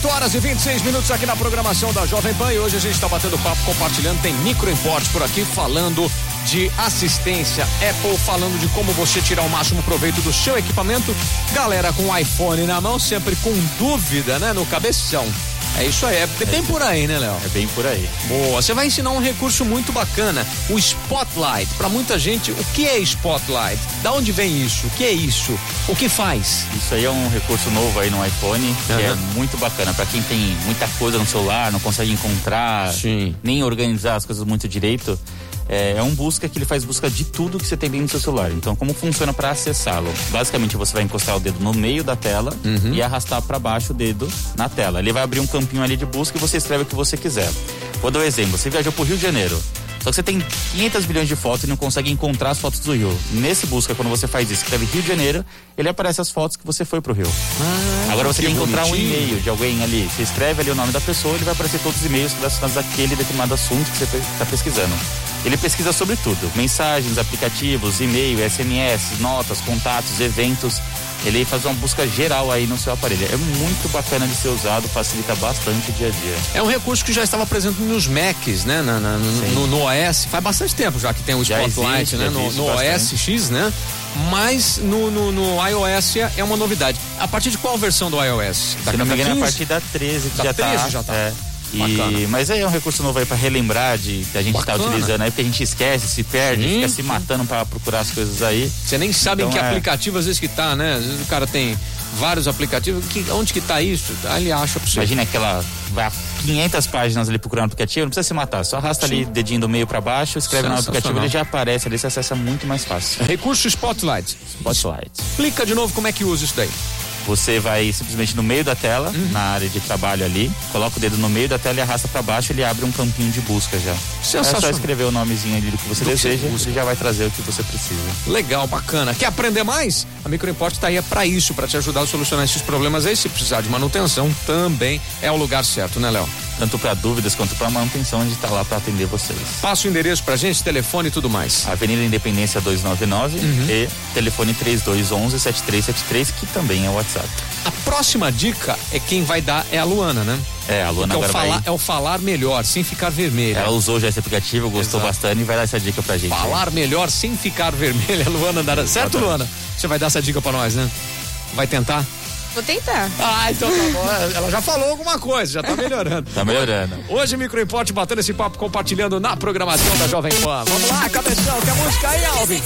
8 horas e 26 minutos aqui na programação da Jovem Pan e hoje a gente está batendo papo, compartilhando. Tem microimporte por aqui falando de assistência Apple, falando de como você tirar o máximo proveito do seu equipamento. Galera com iPhone na mão, sempre com dúvida, né? No cabeção. É isso aí, é bem por aí, né, Léo? É bem por aí. Boa, você vai ensinar um recurso muito bacana, o Spotlight. Para muita gente, o que é Spotlight? Da onde vem isso? O que é isso? O que faz? Isso aí é um recurso novo aí no iPhone, que é muito bacana para quem tem muita coisa no celular, não consegue encontrar, Sim. nem organizar as coisas muito direito. É, é um busca que ele faz busca de tudo que você tem dentro do seu celular. Então, como funciona para acessá-lo? Basicamente, você vai encostar o dedo no meio da tela e arrastar para baixo o dedo na tela. Ele vai abrir um campinho ali de busca e você escreve o que você quiser. Vou dar um exemplo. Você viajou pro Rio de Janeiro. Só que você tem 500 milhões de fotos e não consegue encontrar as fotos do Rio. Nesse busca, quando você faz isso, escreve Rio de Janeiro, ele aparece as fotos que você foi pro Rio. Agora você que tem que encontrar um bonitinho. e-mail de alguém ali. Você escreve ali o nome da pessoa, ele vai aparecer todos os e-mails relacionados àquele determinado assunto que você está pesquisando. Ele pesquisa sobre tudo: mensagens, aplicativos, e-mail, SMS, notas, contatos, eventos. Ele faz uma busca geral aí no seu aparelho. É muito bacana de ser usado, facilita bastante o dia a dia. É um recurso que já estava presente nos Macs, né? Na- na- no, no- OS. Faz bastante tempo já que tem o Já Spotlight, existe, né? No, no OS. X, né? Mas no, no, no iOS é- é uma novidade. A partir de qual versão do iOS? Se não me engano, é a 15? partir da 13 que Da já 13 tá. já tá. É. E, mas aí é um recurso novo aí pra relembrar de que a gente tá Bacana. utilizando aí, porque a gente esquece, se perde, Sim, fica sim. se matando pra procurar as coisas aí. Você nem sabe em Então, que é. aplicativo às vezes que tá, né? Às vezes o cara tem vários aplicativos. Que, onde que tá isso? Aí ele acha pra você. Imagina aquela. Vai a 500 páginas ali procurando aplicativo, não precisa se matar, só arrasta ali dedinho do meio pra baixo, escreve no aplicativo, ele já aparece ali, você acessa muito mais fácil. Recurso Spotlight. Spotlight. Explica de novo como é que usa isso daí. Você vai simplesmente no meio da tela, Uhum. na área de trabalho ali, coloca o dedo no meio da tela e arrasta pra baixo, ele abre um campinho de busca já. É Sensacional. só escrever o nomezinho ali do que você Do que você deseja, busca. ele já vai trazer o que você precisa. Legal, bacana. Quer aprender mais? A Microimport está aí é para isso, para te ajudar a solucionar esses problemas aí. Se precisar de manutenção, também é o lugar certo, né, Léo? Tanto para dúvidas quanto para manutenção, a gente tá lá para atender vocês. Passa o endereço pra gente, telefone e tudo mais. Avenida Independência 299 Uhum. e telefone 3211-7373, que também é o WhatsApp. A próxima dica é quem vai dar é a Luana, né? É, a Luana Que é, o agora falar, vai... é o falar melhor, sem ficar vermelha. Ela usou já esse aplicativo, gostou Exato. bastante e vai dar essa dica pra gente. Falar melhor sem ficar vermelha, Luana dará. Certo. Luana? Você vai dar essa dica pra nós, né? Vai tentar? Vou tentar. Ah, então tá bom. Ela já falou alguma coisa, já tá melhorando. Tá melhorando. Hoje, Microimporte batendo esse papo, compartilhando na programação da Jovem Pan. Vamos lá, cabeção, que a música aí, Alvin.